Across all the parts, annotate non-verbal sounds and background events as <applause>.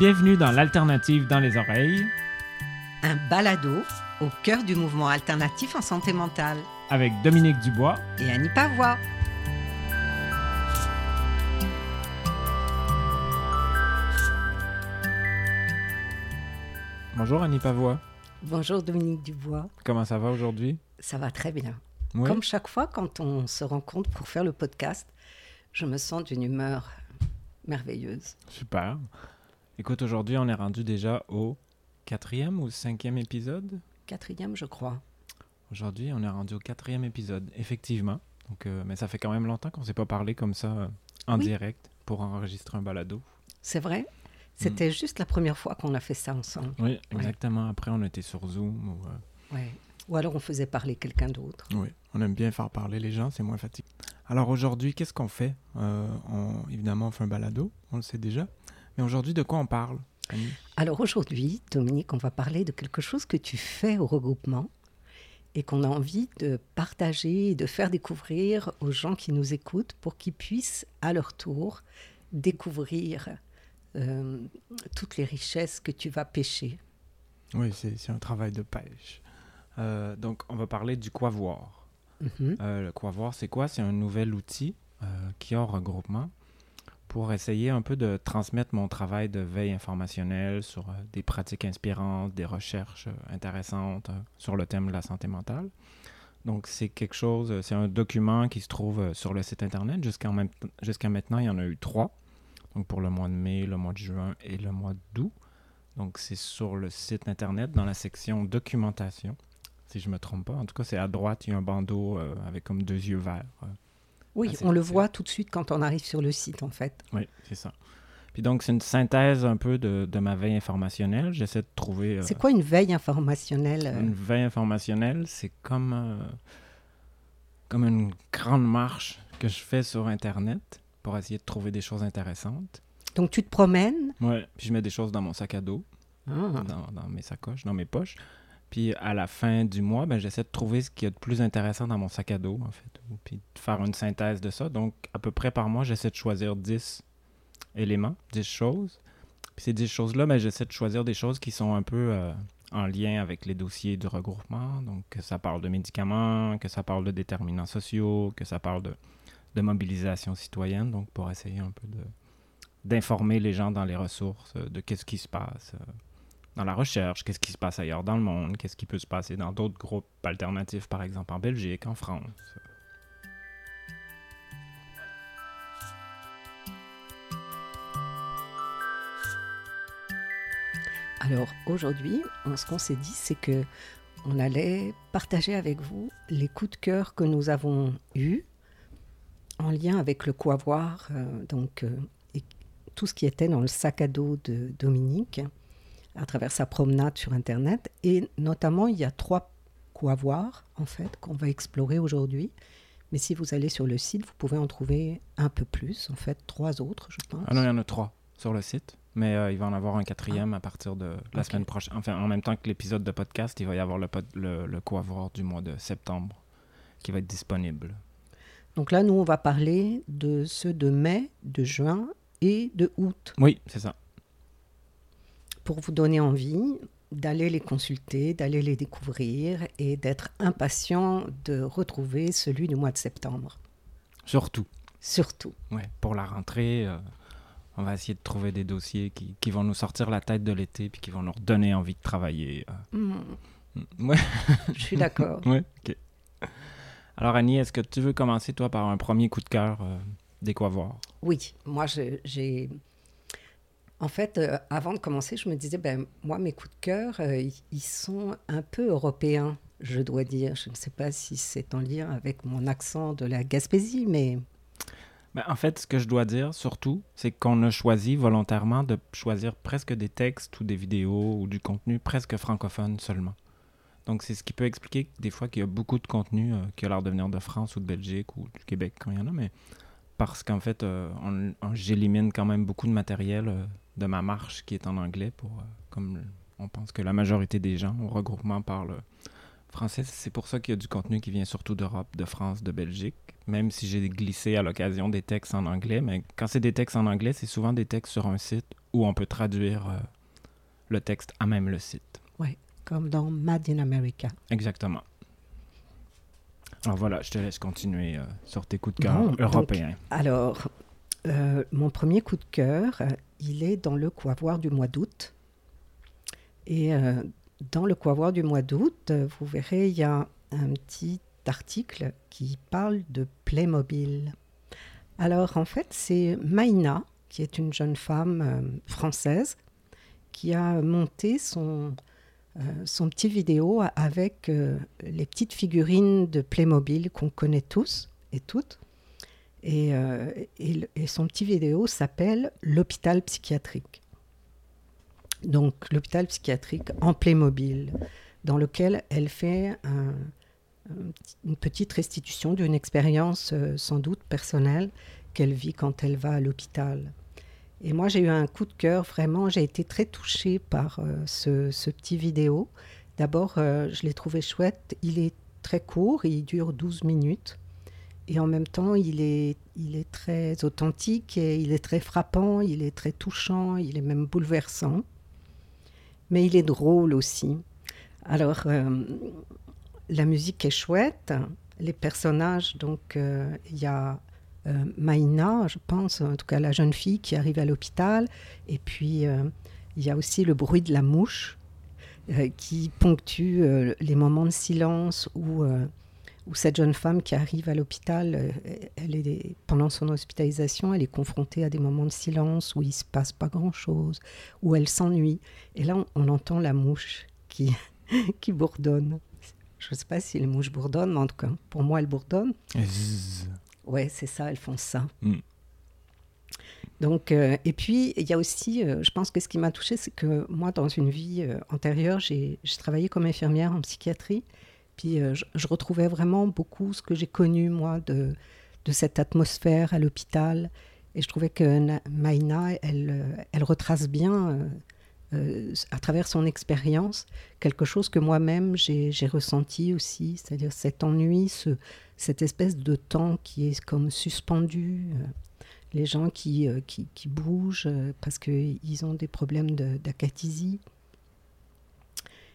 Bienvenue dans l'Alternative dans les oreilles Un balado au cœur du mouvement alternatif en santé mentale. avec Dominique Dubois. Et Annie Pavois. Bonjour Annie Pavois. Bonjour Dominique Dubois. Comment ça va aujourd'hui? Ça va très bien. Oui. Comme chaque fois quand on se rencontre pour faire le podcast, je me sens d'une humeur merveilleuse. Super. Écoute, aujourd'hui, on est rendu déjà au quatrième ou cinquième épisode? Quatrième, je crois. Aujourd'hui, on est rendu au quatrième épisode, effectivement. Donc, euh, mais ça fait quand même longtemps qu'on ne s'est pas parlé comme ça euh, en Oui. direct pour enregistrer un balado. C'est vrai C'était juste la première fois qu'on a fait ça ensemble. Oui, exactement. Après, on était sur Zoom. Ou, euh, Ouais. Ou alors on faisait parler quelqu'un d'autre. Oui, on aime bien faire parler les gens, c'est moins fatigant. Alors aujourd'hui, qu'est-ce qu'on fait? On- Évidemment, on fait un balado, on le sait déjà. Mais aujourd'hui, de quoi on parle Annie? Alors aujourd'hui, Dominique, on va parler de quelque chose que tu fais au regroupement et qu'on a envie de partager et de faire découvrir aux gens qui nous écoutent pour qu'ils puissent à leur tour découvrir euh, toutes les richesses que tu vas pêcher. Oui, c'est un travail de pêche. Euh, donc, on va parler du quoi voir. Mhm. Euh, le quoi voir, c'est quoi? C'est un nouvel outil euh, qui a au regroupement pour essayer un peu de transmettre mon travail de veille informationnelle sur euh, des pratiques inspirantes, des recherches euh, intéressantes euh, sur le thème de la santé mentale. Donc, c'est quelque chose, c'est un document qui se trouve sur le site Internet. Jusqu'à maintenant, il y en a eu trois. Donc, pour le mois de mai, le mois de juin et le mois d'août. Donc, c'est sur le site Internet, dans la section documentation, si je ne me trompe pas. En tout cas, c'est à droite, il y a un bandeau avec comme deux yeux verts. Oui, on le voit tout de suite quand on arrive sur le site, en fait. Oui, c'est ça. Puis donc, c'est une synthèse un peu de, de ma veille informationnelle. J'essaie de trouver... euh, C'est quoi une veille informationnelle euh, Une veille informationnelle, c'est comme, euh, comme une grande marche que je fais sur Internet pour essayer de trouver des choses intéressantes. Donc tu te promènes? Ouais. Puis je mets des choses dans mon sac à dos, Ah. dans, dans mes sacoches, dans mes poches. Puis à la fin du mois, ben, j'essaie de trouver ce qu'il y a de plus intéressant dans mon sac à dos, en fait. Puis de faire une synthèse de ça. Donc, à peu près par mois, j'essaie de choisir 10 éléments, 10 choses. Puis ces 10 choses-là, ben, j'essaie de choisir des choses qui sont un peu euh, en lien avec les dossiers du regroupement. Donc, que ça parle de médicaments, que ça parle de déterminants sociaux, que ça parle de, de mobilisation citoyenne. Donc, pour essayer un peu d'informer les gens dans les ressources euh, de qu'est-ce qui se passe euh, dans la recherche, qu'est-ce qui se passe ailleurs dans le monde, qu'est-ce qui peut se passer dans d'autres groupes alternatifs, par exemple en Belgique, en France. Alors aujourd'hui, ce qu'on s'est dit, c'est que on allait partager avec vous les coups de cœur que nous avons eus en lien avec le quoi voir, euh, donc euh, et tout ce qui était dans le sac à dos de Dominique à travers sa promenade sur Internet. Et notamment, il y a trois quoi voir en fait qu'on va explorer aujourd'hui. Mais si vous allez sur le site, vous pouvez en trouver un peu plus, en fait, trois autres, je pense. Ah non, il y en a trois sur le site, mais euh, il va en avoir un quatrième à partir de la semaine prochaine. Enfin, en même temps que l'épisode de podcast, il va y avoir le, pod- le, le quoi voir du mois de septembre qui va être disponible. Donc là, nous, on va parler de ceux de mai, de juin et de août, Oui, c'est ça. Pour vous donner envie d'aller les consulter, d'aller les découvrir et d'être impatient de retrouver celui du mois de septembre. Surtout. Surtout. Ouais, pour la rentrée, euh, on va essayer de trouver des dossiers qui, qui vont nous sortir la tête de l'été puis qui vont nous redonner envie de travailler. euh. Hmm, Mm, Ouais, <laughs> je suis d'accord. ouais. Alors Annie, est-ce que tu veux commencer toi par un premier coup de cœur euh, des quoi voir Oui, moi, je- j'ai... En fait, euh, avant de commencer, je me disais, ben, moi, mes coups de cœur, euh, ils- sont un peu européens, je dois dire. Je ne sais pas si c'est en lien avec mon accent de la Gaspésie, mais... Ben, en fait, ce que je dois dire surtout, c'est qu'on a choisi volontairement de choisir presque des textes ou des vidéos ou du contenu presque francophone seulement. Donc c'est ce qui peut expliquer que des fois qu'il y a beaucoup de contenu euh, qui a l'air de venir de France ou de Belgique ou du Québec quand il y en a, mais parce qu'en fait, j'élimine quand même beaucoup de matériel de ma marche qui est en anglais pour, euh, comme on pense que la majorité des gens au regroupement parlent, français, c'est pour ça qu'il y a du contenu qui vient surtout d'Europe, de France, de Belgique. Même si j'ai glissé à l'occasion des textes en anglais, mais quand c'est des textes en anglais, c'est souvent des textes sur un site où on peut traduire euh, le texte à même le site. Oui, comme dans Mad in America. Exactement. Alors voilà, je te laisse continuer euh, sur tes coups de cœur européens. alors, euh, mon premier coup de cœur, il est dans le Quavoir du mois d'août. Et dans le Quavoir du mois d'août, vous verrez, il y a un petit article qui parle de Playmobil. Alors en fait, c'est Maïna, qui est une jeune femme euh, française, qui a monté son, euh, son petit vidéo avec euh, les petites figurines de Playmobil qu'on connaît tous et toutes. Et, et son petit vidéo s'appelle L'hôpital psychiatrique. Donc l'hôpital psychiatrique en Playmobil, dans lequel elle fait un, une petite restitution d'une expérience euh, sans doute personnelle qu'elle vit quand elle va à l'hôpital. Et moi, j'ai eu un coup de cœur, vraiment, j'ai été très touchée par euh, ce, petit vidéo. D'abord, euh, je l'ai trouvé chouette. Il est très court, il dure 12 minutes. Et en même temps, il est, il est très authentique et il est très frappant, il est très touchant, il est même bouleversant. Mais il est drôle aussi. Alors, la musique est chouette. Les personnages, donc euh, il y a euh, Maïna, je pense, en tout cas la jeune fille qui arrive à l'hôpital. Et puis euh, il y a aussi le bruit de la mouche qui ponctue les moments de silence où, où cette jeune femme qui arrive à l'hôpital, elle est, pendant son hospitalisation, elle est confrontée à des moments de silence où il ne se passe pas grand-chose, où elle s'ennuie. Et là, on, on entend la mouche qui, <laughs> qui bourdonne. Je ne sais pas si les mouches bourdonnent, mais en tout cas, pour moi, elles bourdonnent. Ouais, c'est ça, elles font ça. Mm. Donc, euh, et puis, il y a aussi, euh, je pense que ce qui m'a touchée, c'est que moi, dans une vie euh, antérieure, j'ai travaillé comme infirmière en psychiatrie. Puis, je, retrouvais vraiment beaucoup ce que j'ai connu, moi, de, cette atmosphère à l'hôpital. Et je trouvais que Maïna, elle, elle retrace bien euh, à travers son expérience, quelque chose que moi-même j'ai ressenti aussi, c'est-à-dire cet ennui, ce, cette espèce de temps qui est comme suspendu, euh, les gens qui, euh, qui, bougent parce qu'ils ont des problèmes d'acathisie.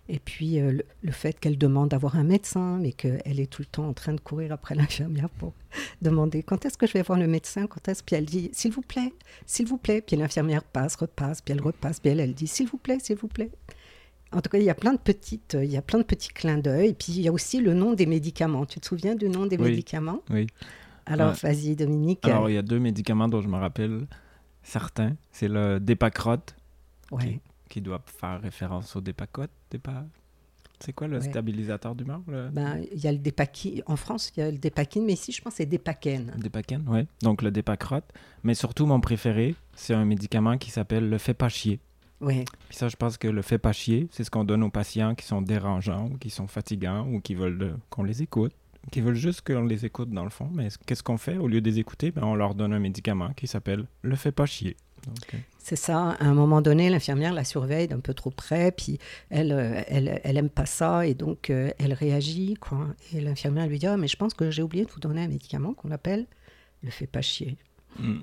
Et puis euh, le, fait qu'elle demande d'avoir un médecin, mais qu'elle est tout le temps en train de courir après <laughs> l'infirmière pour demander quand est-ce que je vais voir le médecin, quand est-ce. Puis elle dit s'il vous plaît, s'il vous plaît. Puis l'infirmière passe, repasse, puis elle repasse, puis elle, elle dit s'il vous plaît, s'il vous plaît. En tout cas, il y a plein de petites, il y a plein de petits clins d'œil. Et puis il y a aussi le nom des médicaments. Tu te souviens du nom des médicaments? Oui. Alors vas-y, Dominique. Alors il y a deux médicaments dont je me rappelle certains. C'est le Dépacrote. Oui qui doit faire référence au Dépacote. Dépa... C'est quoi le stabilisateur d'humeur ben, Il y a le. En France, il y a le Dépakine, mais ici, je pense que c'est Dépaken. Dépaken, oui. Donc le Dépacrote. Mais surtout, mon préféré, c'est un médicament qui s'appelle le fait pas chier. Oui. Puis ça, je pense que le fait pas chier, c'est ce qu'on donne aux patients qui sont dérangeants ou qui sont fatigants ou qui veulent euh, qu'on les écoute, qui veulent juste qu'on les écoute dans le fond. Mais qu'est-ce qu'on fait? Au lieu de les écouter, ben, on leur donne un médicament qui s'appelle le fait pas chier. C'est ça. À un moment donné, l'infirmière la surveille d'un peu trop près, puis elle, euh, elle, elle aime pas ça, et donc euh, elle réagit, quoi. Et l'infirmière lui dit ah, mais je pense que j'ai oublié de vous donner un médicament qu'on appelle le fait pas chier. Hmm.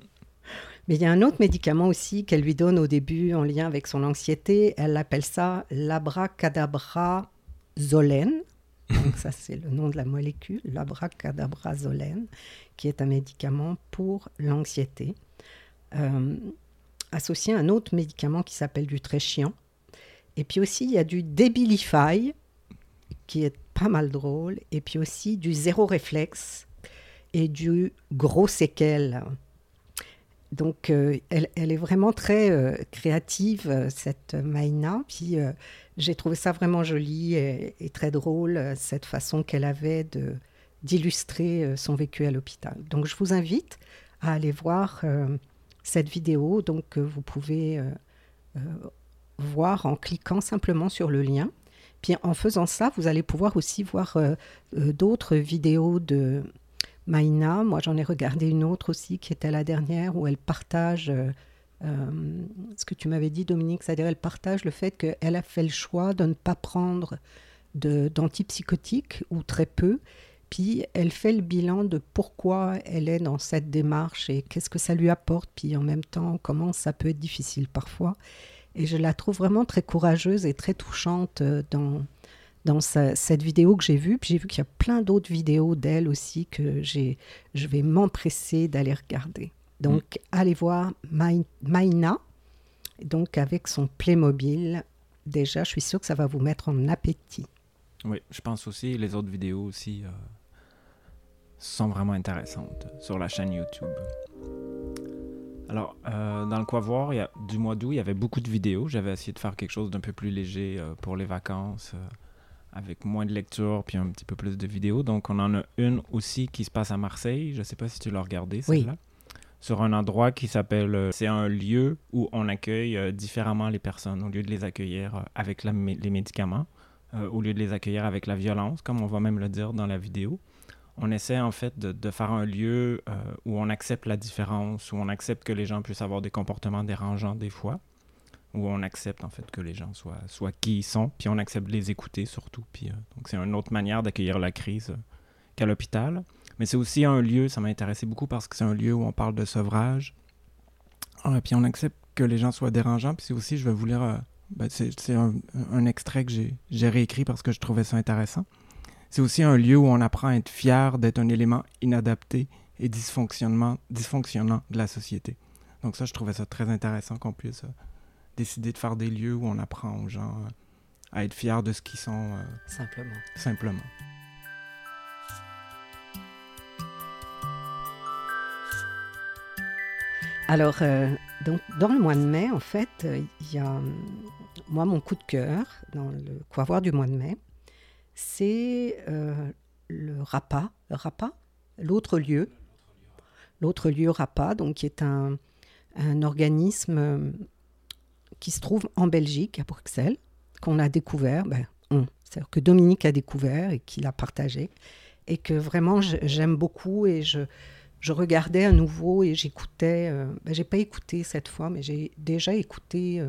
Mais il y a un autre médicament aussi qu'elle lui donne au début en lien avec son anxiété. Elle appelle ça l'abracadabrazolène. Donc ça, c'est le nom de la molécule, l'abracadabrazolène, qui est un médicament pour l'anxiété. Euh, associé à un autre médicament qui s'appelle du très chiant. Et puis aussi, il y a du Debilify, qui est pas mal drôle. Et puis aussi du zéro réflexe et du gros séquel. Donc, euh, elle, est vraiment très euh, créative, euh, cette Maïna. Puis, j'ai trouvé ça vraiment joli et, et très drôle, cette façon qu'elle avait de, d'illustrer son vécu à l'hôpital. Donc, je vous invite à aller voir cette vidéo. Donc, vous pouvez euh, euh, voir en cliquant simplement sur le lien. Puis en faisant ça, vous allez pouvoir aussi voir euh, d'autres vidéos de Maïna. Moi, j'en ai regardé une autre aussi qui était la dernière où elle partage ce que tu m'avais dit, Dominique, c'est-à-dire elle partage le fait qu'elle a fait le choix de ne pas prendre d'antipsychotiques ou très peu. Puis elle fait le bilan de pourquoi elle est dans cette démarche et qu'est-ce que ça lui apporte, puis en même temps comment ça peut être difficile parfois. Et je la trouve vraiment très courageuse et très touchante euh, dans, dans cette vidéo que j'ai vue. Puis j'ai vu qu'il y a plein d'autres vidéos d'elle aussi que j'ai, je vais m'empresser d'aller regarder. Donc mm. allez voir Maïna, donc avec son Playmobil. Déjà, je suis sûre que ça va vous mettre en appétit. Oui, je pense aussi, les autres vidéos aussi. Euh, sont vraiment intéressantes sur la chaîne YouTube. Alors, euh, dans le quoi voir, il y a, du mois d'août, il y avait beaucoup de vidéos. J'avais essayé de faire quelque chose d'un peu plus léger euh, pour les vacances, euh, avec moins de lecture puis un petit peu plus de vidéos. Donc, on en a une aussi qui se passe à Marseille. Je ne sais pas si tu l'as regardée, celle-là. Sur un endroit qui s'appelle. c'est un lieu où on accueille différemment les personnes. Au lieu de les accueillir avec les médicaments, au lieu de les accueillir avec la violence, comme on va même le dire dans la vidéo on essaie en fait de, faire un lieu euh, où on accepte la différence, où on accepte que les gens puissent avoir des comportements dérangeants des fois, où on accepte en fait que les gens soient, qui ils sont, puis on accepte de les écouter surtout. Puis, euh, donc c'est une autre manière d'accueillir la crise euh, qu'à l'hôpital. Mais c'est aussi un lieu, ça m'a intéressé beaucoup parce que c'est un lieu où on parle de sevrage, puis on accepte que les gens soient dérangeants. Puis c'est aussi, je vais vous lire, ben, c'est un, extrait que j'ai réécrit parce que je trouvais ça intéressant. C'est aussi un lieu où on apprend à être fier d'être un élément inadapté et dysfonctionnement, dysfonctionnant de la société. Donc ça, je trouvais ça très intéressant qu'on puisse euh, décider de faire des lieux où on apprend aux gens euh, à être fiers de ce qu'ils sont. Euh, simplement. Simplement. Alors, donc, dans le mois de mai, en fait, il y a, moi, mon coup de cœur dans le voir du mois de mai, c'est euh, le RAPA, RAPA l'autre lieu, l'autre lieu RAPA, donc qui est un, organisme euh, qui se trouve en Belgique, à Bruxelles, qu'on a découvert, ben, c'est-à-dire que Dominique a découvert et qu'il a partagé, et que vraiment j'aime beaucoup et je, je regardais à nouveau et j'écoutais, euh, ben, j'ai pas écouté cette fois, mais j'ai déjà écouté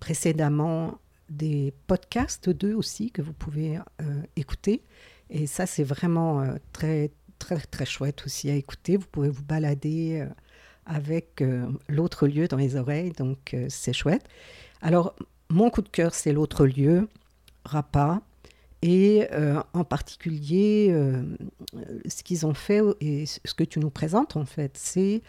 précédemment des podcasts d'eux aussi que vous pouvez euh, écouter. Et ça, c'est vraiment euh, très, très, très chouette aussi à écouter. Vous pouvez vous balader euh, avec l'autre lieu dans les oreilles, donc c'est chouette. Alors, mon coup de cœur, c'est l'autre lieu, Rapa. Et en particulier, ce qu'ils ont fait et ce que tu nous présentes, en fait, c'est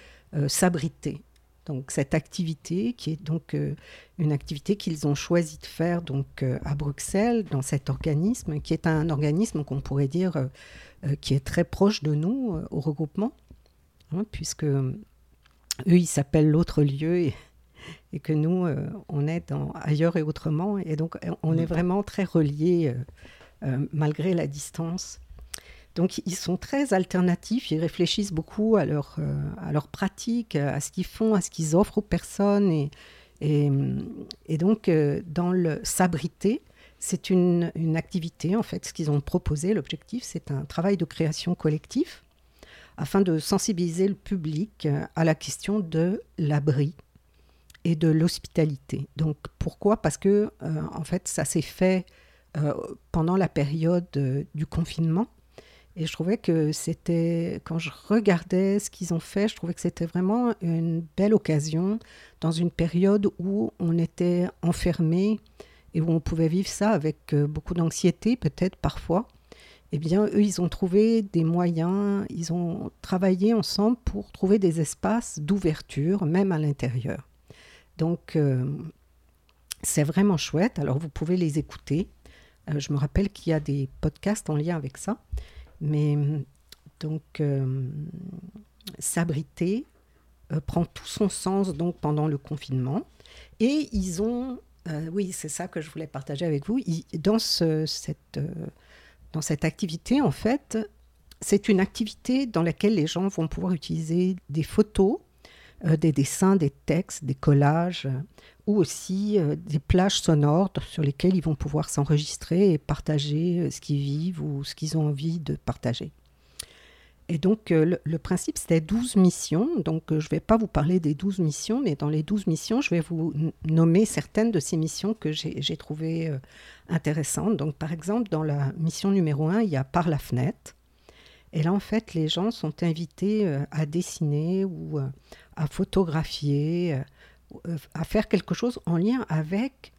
s'abriter. Donc cette activité, qui est donc euh, une activité qu'ils ont choisi de faire donc euh, à Bruxelles, dans cet organisme, qui est un organisme qu'on pourrait dire euh, qui est très proche de nous au regroupement, hein, puisque eux, ils s'appellent l'autre lieu et, <laughs> et, que nous, on est dans ailleurs et autrement. Et donc on est vraiment très reliés malgré la distance. Donc ils sont très alternatifs, ils réfléchissent beaucoup à leur, euh, à leur pratique, à ce qu'ils font, à ce qu'ils offrent aux personnes. Et, et, donc euh, dans le s'abriter, c'est une, une, activité, en fait, ce qu'ils ont proposé, l'objectif, c'est un travail de création collectif afin de sensibiliser le public euh, à la question de l'abri et de l'hospitalité. Donc pourquoi? Parce que en fait ça s'est fait pendant la période du confinement et je trouvais que c'était, quand je regardais ce qu'ils ont fait, je trouvais que c'était vraiment une belle occasion dans une période où on était enfermé et où on pouvait vivre ça avec euh, beaucoup d'anxiété, peut-être parfois. Eh bien, eux, ils ont trouvé des moyens, ils ont travaillé ensemble pour trouver des espaces d'ouverture, même à l'intérieur. Donc, euh, c'est vraiment chouette. Alors, vous pouvez les écouter. Euh, je me rappelle qu'il y a des podcasts en lien avec ça. Mais donc, euh, s'abriter euh, prend tout son sens donc pendant le confinement. Et ils ont, euh, oui, c'est ça que je voulais partager avec vous. dans, cette, dans cette activité, en fait, c'est une activité dans laquelle les gens vont pouvoir utiliser des photos, des dessins, des textes, des collages, ou aussi euh, des plages sonores sur lesquelles ils vont pouvoir s'enregistrer et partager euh, ce qu'ils vivent ou ce qu'ils ont envie de partager. Et donc, euh, le, principe, c'était 12 missions. Donc, euh, je ne vais pas vous parler des 12 missions, mais dans les 12 missions, je vais vous nommer certaines de ces missions que j'ai trouvées euh, intéressantes. Donc, par exemple, dans la mission numéro 1, il y a Par la fenêtre. Et là, en fait, les gens sont invités euh, à dessiner ou euh, à photographier, euh, euh, à faire quelque chose en lien avec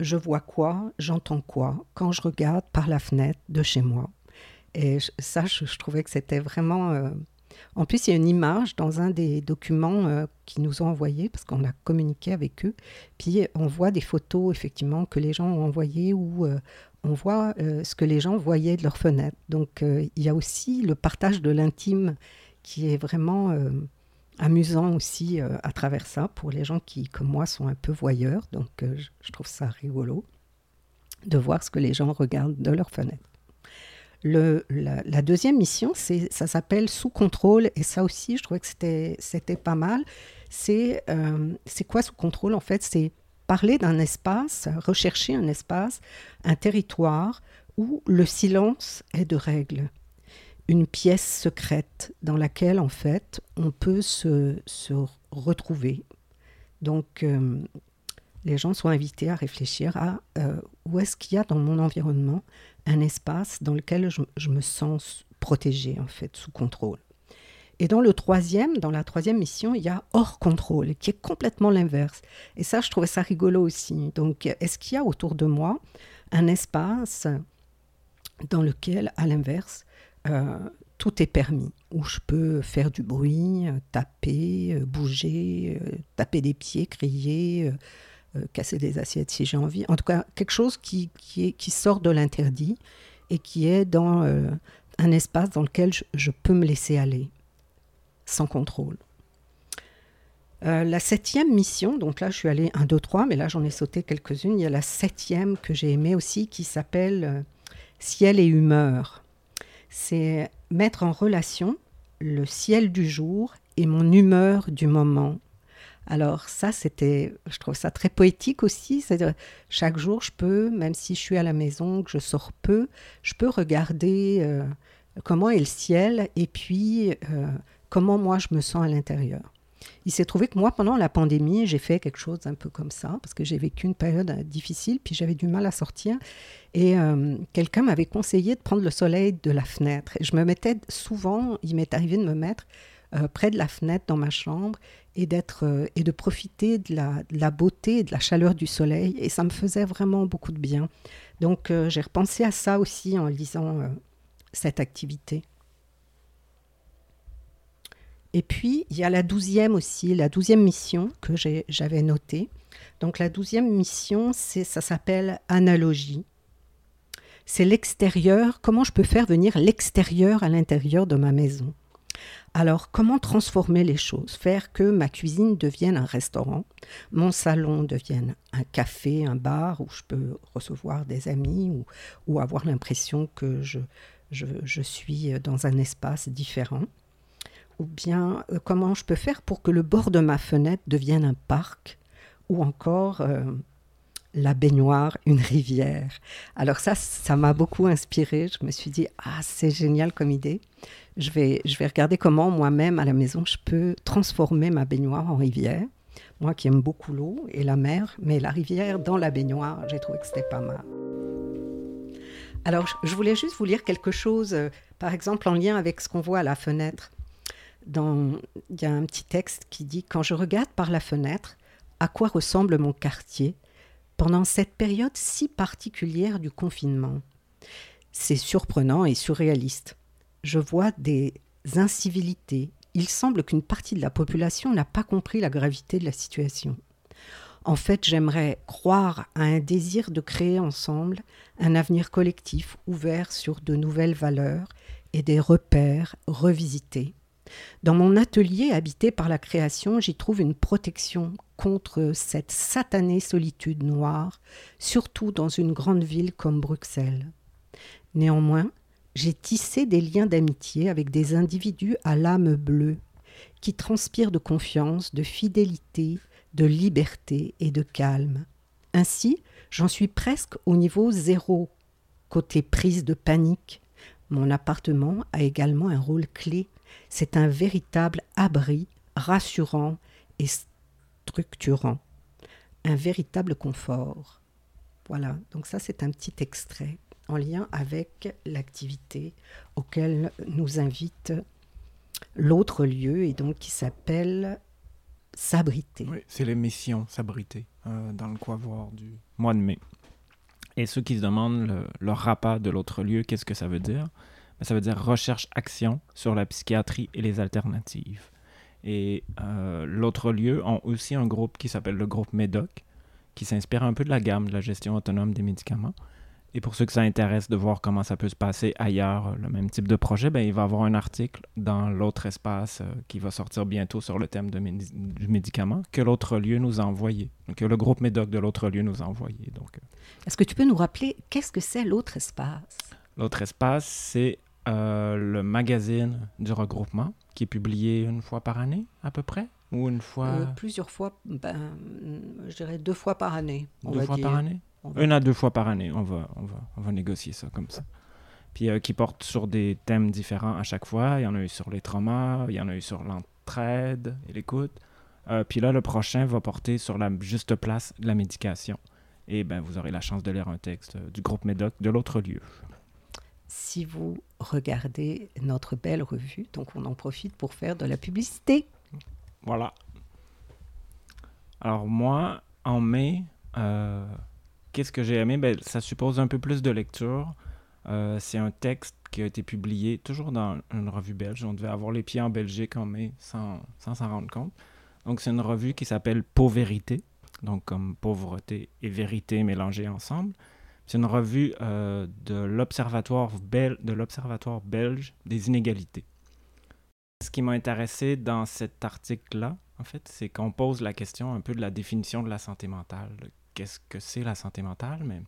je vois quoi, j'entends quoi quand je regarde par la fenêtre de chez moi. Et ça, je, trouvais que c'était vraiment... euh, En plus, il y a une image dans un des documents euh, qu'ils nous ont envoyés, parce qu'on a communiqué avec eux. Puis on voit des photos, effectivement, que les gens ont envoyées euh, on voit ce que les gens voyaient de leur fenêtre. Donc, il y a aussi le partage de l'intime qui est vraiment amusant aussi euh, à travers ça pour les gens qui, comme moi, sont un peu voyeurs. Donc, euh, je, trouve ça rigolo de voir ce que les gens regardent de leur fenêtre. Le, la, deuxième mission, ça s'appelle Sous contrôle, et ça aussi, je trouvais que c'était, pas mal. Euh, c'est quoi sous contrôle En fait, c'est parler d'un espace, rechercher un espace, un territoire où le silence est de règle. Une pièce secrète dans laquelle, en fait, on peut se, se retrouver. Donc, euh, les gens sont invités à réfléchir à euh, où est-ce qu'il y a dans mon environnement un espace dans lequel je, je me sens protégée, en fait, sous contrôle. Et dans le troisième, dans la troisième mission, il y a hors contrôle, qui est complètement l'inverse. Et ça, je trouvais ça rigolo aussi. Donc, est-ce qu'il y a autour de moi un espace dans lequel, à l'inverse, euh, tout est permis, où je peux faire du bruit, euh, taper, euh, bouger, taper des pieds, crier, casser des assiettes si j'ai envie. En tout cas, quelque chose qui, qui, sort de l'interdit et qui est dans un espace dans lequel je, peux me laisser aller, sans contrôle. La septième mission, donc là je suis allée 1, 2, 3, mais là j'en ai sauté quelques-unes. Il y a la septième que j'ai aimée aussi qui s'appelle Ciel et humeur. C'est mettre en relation le ciel du jour et mon humeur du moment. Alors ça, c'était, je trouve ça très poétique aussi. C'est-à-dire, chaque jour, je peux, même si je suis à la maison, que je sors peu, je peux regarder euh, comment est le ciel et puis euh, comment moi je me sens à l'intérieur. Il s'est trouvé que moi, pendant la pandémie, j'ai fait quelque chose un peu comme ça, parce que j'ai vécu une période euh, difficile, puis j'avais du mal à sortir. Et euh, quelqu'un m'avait conseillé de prendre le soleil de la fenêtre. Et je me mettais souvent, il m'est arrivé de me mettre euh, près de la fenêtre dans ma chambre et, d'être, et de profiter de la, de la beauté et de la chaleur du soleil. Et ça me faisait vraiment beaucoup de bien. Donc j'ai repensé à ça aussi en lisant cette activité. Et puis, il y a la douzième aussi, la douzième mission que j'avais notée. Donc, la douzième mission, ça s'appelle analogie. C'est l'extérieur, comment je peux faire venir l'extérieur à l'intérieur de ma maison? Alors, comment transformer les choses? Faire que ma cuisine devienne un restaurant, mon salon devienne un café, un bar où je peux recevoir des amis ou, avoir l'impression que je suis dans un espace différent ou bien euh, comment je peux faire pour que le bord de ma fenêtre devienne un parc, ou encore euh, la baignoire, une rivière. Alors ça, ça m'a beaucoup inspiré. Je me suis dit, ah, c'est génial comme idée. Je vais, je vais regarder comment moi-même à la maison, je peux transformer ma baignoire en rivière. Moi qui aime beaucoup l'eau et la mer, mais la rivière dans la baignoire, j'ai trouvé que c'était pas mal. Alors, je voulais juste vous lire quelque chose, euh, par exemple en lien avec ce qu'on voit à la fenêtre il y a un petit texte qui dit Quand je regarde par la fenêtre, à quoi ressemble mon quartier pendant cette période si particulière du confinement? C'est surprenant et surréaliste. Je vois des incivilités. Il semble qu'une partie de la population n'a pas compris la gravité de la situation. En fait, j'aimerais croire à un désir de créer ensemble un avenir collectif ouvert sur de nouvelles valeurs et des repères revisités. Dans mon atelier habité par la création, j'y trouve une protection contre cette satanée solitude noire, surtout dans une grande ville comme Bruxelles. Néanmoins, j'ai tissé des liens d'amitié avec des individus à l'âme bleue, qui transpirent de confiance, de fidélité, de liberté et de calme. Ainsi, j'en suis presque au niveau zéro, côté prise de panique. mon appartement a également un rôle clé. C'est un véritable abri rassurant et structurant. Un véritable confort. Voilà, donc ça c'est un petit extrait en lien avec l'activité auquel nous invite l'autre lieu et donc qui s'appelle S'abriter. Oui, c'est l'émission S'abriter euh, dans le voir du mois de mai. Et ceux qui se demandent le, le de l'autre lieu, qu'est-ce que ça veut dire? Ça veut dire recherche-action sur la psychiatrie et les alternatives. Et euh, l'autre lieu ont aussi un groupe qui s'appelle le groupe MEDOC, qui s'inspire un peu de la gamme de la gestion autonome des médicaments. Et pour ceux que ça intéresse de voir comment ça peut se passer ailleurs, le même type de projet, ben, il va y avoir un article dans l'autre espace euh, qui va sortir bientôt sur le thème de du médicament que l'autre lieu nous a envoyé. Donc, le groupe MEDOC de l'autre lieu nous a envoyé. Donc, euh. Est-ce que tu peux nous rappeler qu'est-ce que c'est l'autre espace? L'autre espace, c'est euh, le magazine du regroupement qui est publié une fois par année à peu près? Ou une fois? Plusieurs fois, ben, je dirais deux fois par année. deux fois par année? Une à deux fois par année, on va, on va, on va négocier ça comme ça. Puis euh, qui porte sur des thèmes différents à chaque fois. Il y en a eu sur les traumas, il y en a eu sur l'entraide et l'écoute. Euh, puis là, le prochain va porter sur la juste place de la médication. Et ben, vous aurez la chance de lire un texte du groupe Médoc de l'autre lieu. Si vous regardez notre belle revue, donc on en profite pour faire de la publicité. Voilà. Alors moi, en mai, euh, Qu'est-ce que j'ai aimé? Ben, ça suppose un peu plus de lecture. Euh, c'est un texte qui a été publié toujours dans une revue belge. On devait avoir les pieds en Belgique en mai sans s'en rendre compte. Donc, c'est une revue qui s'appelle Pauvérité, donc comme pauvreté et vérité mélangées ensemble. C'est une revue euh, de l'Observatoire belge des inégalités. Ce qui m'a intéressé dans cet article-là, en fait, c'est qu'on pose la question un peu de la définition de la santé mentale qu'est-ce que c'est la santé mentale, mais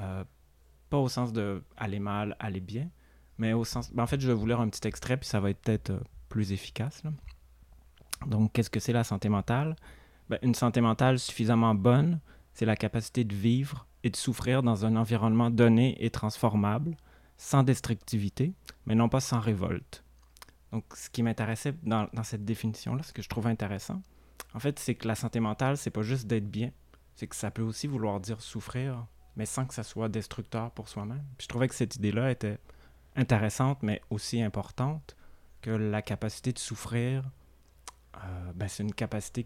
euh, pas au sens de aller mal, aller bien, mais au sens. Ben, en fait, je vais vous lire un petit extrait, puis ça va être peut-être euh, plus efficace. Donc, qu'est-ce que c'est la santé mentale? Ben, Une santé mentale suffisamment bonne, c'est la capacité de vivre et de souffrir dans un environnement donné et transformable, sans destructivité, mais non pas sans révolte. Donc, ce qui m'intéressait dans, cette définition-là, ce que je trouve intéressant, en fait, c'est que la santé mentale, c'est pas juste d'être bien, c'est que ça peut aussi vouloir dire souffrir, mais sans que ça soit destructeur pour soi-même. je trouvais que cette idée-là était intéressante, mais aussi importante que la capacité de souffrir, euh, ben, c'est une capacité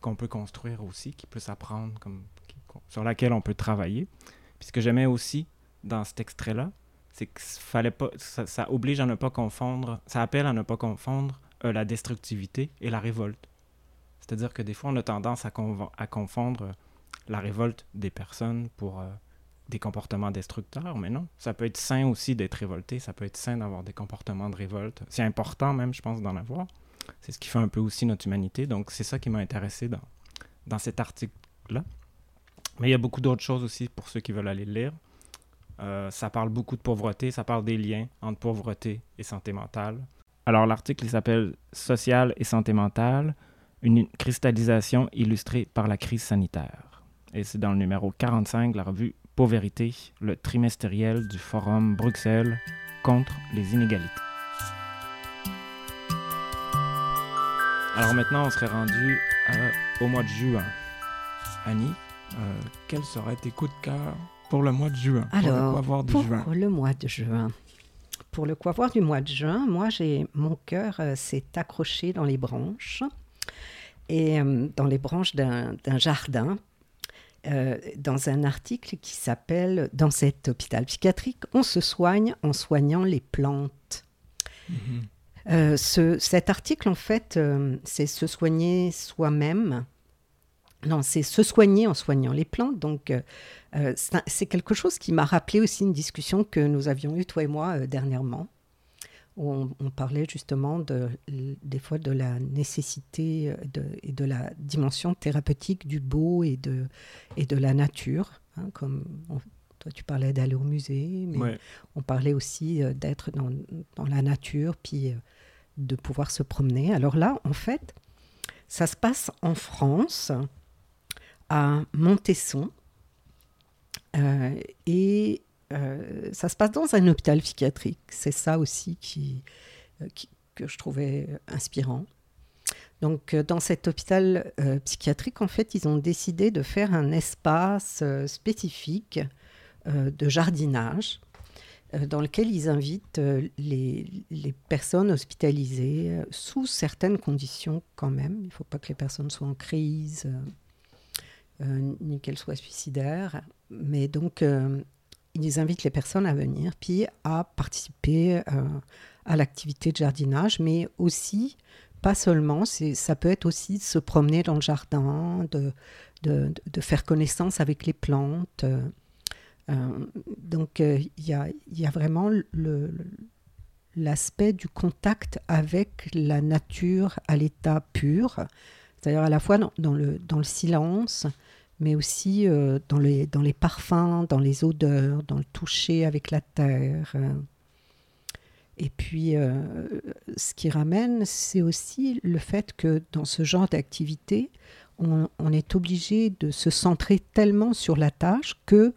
qu'on peut construire aussi, qui peut s'apprendre, comme, sur laquelle on peut travailler. Puis ce que j'aimais aussi dans cet extrait-là, c'est que fallait pas, ça, oblige à ne pas confondre, ça appelle à ne pas confondre euh, la destructivité et la révolte. C'est-à-dire que des fois, on a tendance à, confondre la révolte des personnes pour euh, des comportements destructeurs, mais non, ça peut être sain aussi d'être révolté, ça peut être sain d'avoir des comportements de révolte. C'est important même, je pense, d'en avoir. C'est ce qui fait un peu aussi notre humanité, donc c'est ça qui m'a intéressé dans, dans cet article-là. Mais il y a beaucoup d'autres choses aussi pour ceux qui veulent aller le lire. Euh, ça parle beaucoup de pauvreté, ça parle des liens entre pauvreté et santé mentale. Alors l'article s'appelle Social et santé mentale, une cristallisation illustrée par la crise sanitaire. Et c'est dans le numéro 45 de la revue Pauvérité, le trimestriel du Forum Bruxelles contre les inégalités. Alors maintenant, on serait rendu euh, au mois de juin. Annie, quels seraient tes coups de cœur pour le mois de juin Alors, pour le, juin? le mois de juin. Pour le du mois de juin, moi, j'ai mon cœur euh, s'est accroché dans les branches et euh, dans les branches d'un jardin, euh, dans un article qui s'appelle Dans cet hôpital psychiatrique, on se soigne en soignant les plantes. Euh, ce, cet article, en fait, c'est se soigner soi-même. Non, c'est se soigner en soignant les plantes. Donc, c'est quelque chose qui m'a rappelé aussi une discussion que nous avions eue, toi et moi, dernièrement où on, parlait justement de, des fois de la nécessité de, et de la dimension thérapeutique du beau et de, et de la nature. Hein, comme toi, tu parlais d'aller au musée, mais on parlait aussi euh, d'être dans, dans, la nature, puis euh, de pouvoir se promener. Alors là, en fait, ça se passe en France, à Montesson. Euh, et ça se passe dans un hôpital psychiatrique. C'est ça aussi qui, que je trouvais inspirant. Donc, dans cet hôpital psychiatrique, en fait, ils ont décidé de faire un espace spécifique de jardinage euh, dans lequel ils invitent euh, les, personnes hospitalisées euh, sous certaines conditions quand même. Il ne faut pas que les personnes soient en crise, ni qu'elles soient suicidaires. Mais donc, ils invitent les personnes à venir, puis à participer à l'activité de jardinage, mais aussi, pas seulement, ça peut être aussi de se promener dans le jardin, de, faire connaissance avec les plantes. Euh, donc euh, il y a, vraiment l'aspect du contact avec la nature à l'état pur, c'est-à-dire à la fois dans, le, dans le silence, mais aussi euh, dans, les, dans les parfums, dans les odeurs, dans le toucher avec la terre. Et puis, ce qui ramène, c'est aussi le fait que dans ce genre d'activité, on, on, est obligé de se centrer tellement sur la tâche que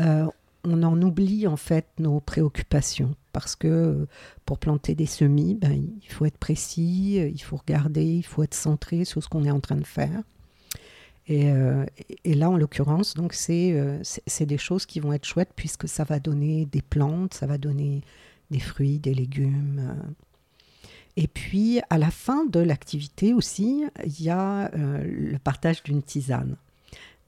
euh, on en oublie en fait nos préoccupations parce que euh, pour planter des semis, ben, il faut être précis, il faut regarder, il faut être centré sur ce qu'on est en train de faire. Et, euh, là, en l'occurrence, donc c'est des choses qui vont être chouettes puisque ça va donner des plantes, ça va donner des fruits, des légumes. Et puis, à la fin de l'activité aussi, il y a le partage d'une tisane.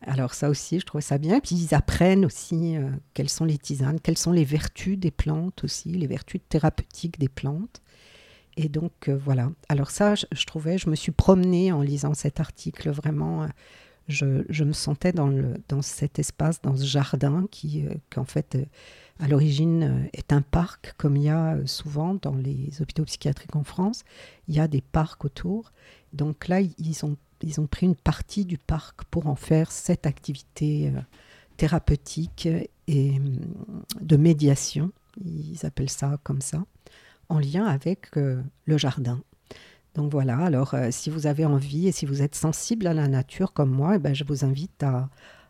Alors ça aussi, je trouve ça bien. Puis ils apprennent aussi euh, quelles sont les tisanes, quelles sont les vertus des plantes aussi, les vertus thérapeutiques des plantes. Et donc euh, voilà. Alors ça, je, trouvais, je me suis promenée en lisant cet article. Vraiment, euh, je, me sentais dans, cet espace, dans ce jardin qui, en fait, à l'origine est un parc, comme il y a souvent dans les hôpitaux psychiatriques en France. Il y a des parcs autour. Donc là, ils ont ils ont pris une partie du parc pour en faire cette activité euh, thérapeutique et hum, de médiation, ils appellent ça comme ça, en lien avec euh, le jardin. Donc voilà, alors euh, si vous avez envie et si vous êtes sensible à la nature comme moi, eh ben, je vous invite à,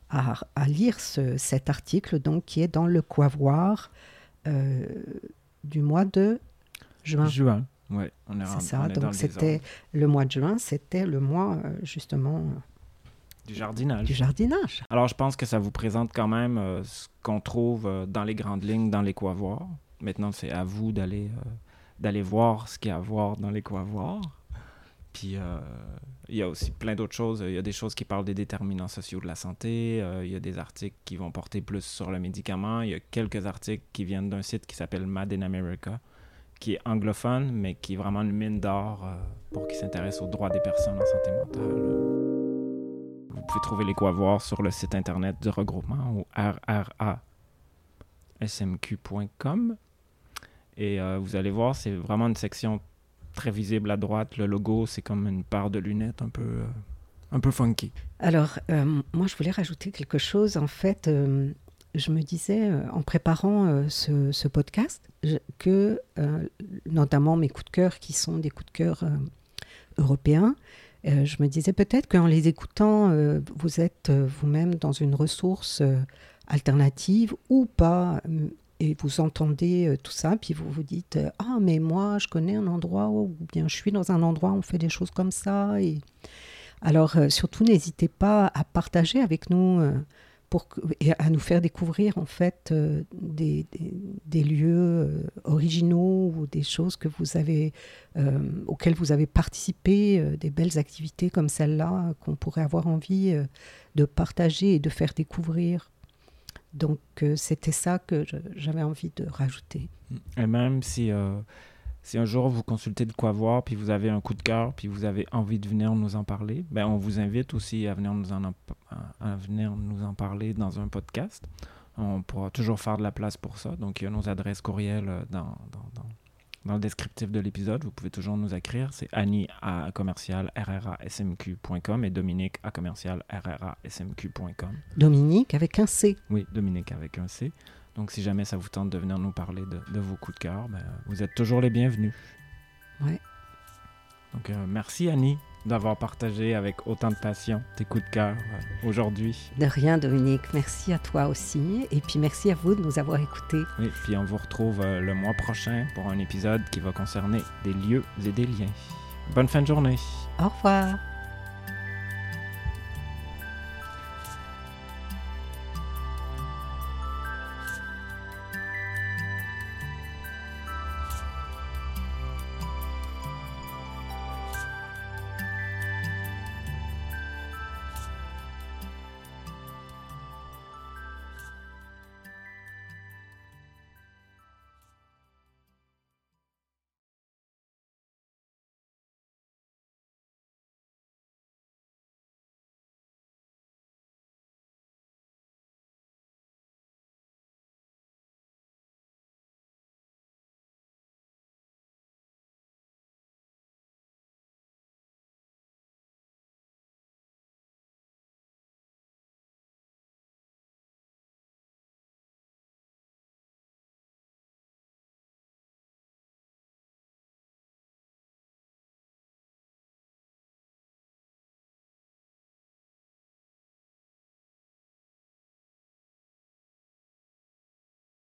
à, lire ce, cet article donc, qui est dans le Quavoir du mois de. Juin. Ouais, on est, C'est ça, donc c'était le mois de juin, c'était le mois euh, justement du jardinage. Du jardinage. Alors je pense que ça vous présente quand même euh, ce qu'on trouve euh, dans les grandes lignes dans les quavoirs. Maintenant, c'est à vous d'aller d'aller voir ce qu'il y a à voir dans les quavoirs. Puis il y a aussi plein d'autres choses. Il y a des choses qui parlent des déterminants sociaux de la santé. il y a des articles qui vont porter plus sur le médicament. Il y a quelques articles qui viennent d'un site qui s'appelle Mad in America qui est anglophone, mais qui est vraiment une mine d'or euh, pour qui s'intéresse aux droits des personnes en santé mentale. Vous pouvez trouver les quoi voir sur le site internet du regroupement ou rrasmq.com. Et euh, vous allez voir, c'est vraiment une section très visible à droite. Le logo, c'est comme une paire de lunettes un peu, euh, un peu funky. Alors, moi, je voulais rajouter quelque chose. En fait, je me disais, euh, en préparant euh, ce, podcast, que euh, notamment mes coups de cœur, qui sont des coups de cœur européens, je me disais peut-être qu'en les écoutant, vous êtes vous-même dans une ressource alternative ou pas, et vous entendez tout ça, puis vous vous dites Ah, mais moi, je connais un endroit, ou bien je suis dans un endroit où on fait des choses comme ça. Alors, surtout, n'hésitez pas à partager avec nous et à nous faire découvrir en fait euh, des, lieux euh, originaux ou des choses euh, auxquelles vous avez participé, des belles activités comme celle-là qu'on pourrait avoir envie de partager et de faire découvrir. Donc c'était ça que j'avais envie de rajouter. Et même si si un jour vous consultez de quoi voir, puis vous avez un coup de cœur, puis vous avez envie de venir nous en parler, ben on vous invite aussi à venir nous en, à venir nous en parler dans un podcast. On pourra toujours faire de la place pour ça. Donc, il y a nos adresses courriels euh, dans, dans, dans, le descriptif de l'épisode. Vous pouvez toujours nous écrire. C'est Annie à commercial rrasmq.com et Dominique à commercial rrasmq.com. Dominique avec un C. Oui, Dominique avec un C. Donc, si jamais ça vous tente de venir nous parler de, vos coups de cœur, ben, vous êtes toujours les bienvenus. Ouais. Donc, euh, merci Annie. d'avoir partagé avec autant de passion tes coups de cœur euh, aujourd'hui. De rien, Dominique. Merci à toi aussi. Et puis merci à vous de nous avoir écoutés. Oui, puis on vous retrouve euh, le mois prochain pour un épisode qui va concerner des lieux et des liens. Bonne fin de journée. Au revoir.